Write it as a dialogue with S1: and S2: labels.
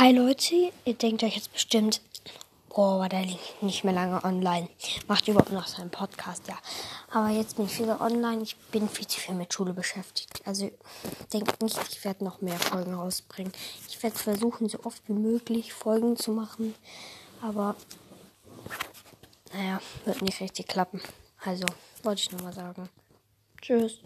S1: Hi Leute, ihr denkt euch jetzt bestimmt, boah, war der Link nicht mehr lange online. Macht überhaupt noch seinen Podcast, ja. Aber jetzt bin ich wieder online. Ich bin viel zu viel mit Schule beschäftigt. Also denkt nicht, ich werde noch mehr Folgen rausbringen. Ich werde versuchen, so oft wie möglich Folgen zu machen. Aber naja, wird nicht richtig klappen. Also, wollte ich nur mal sagen. Tschüss.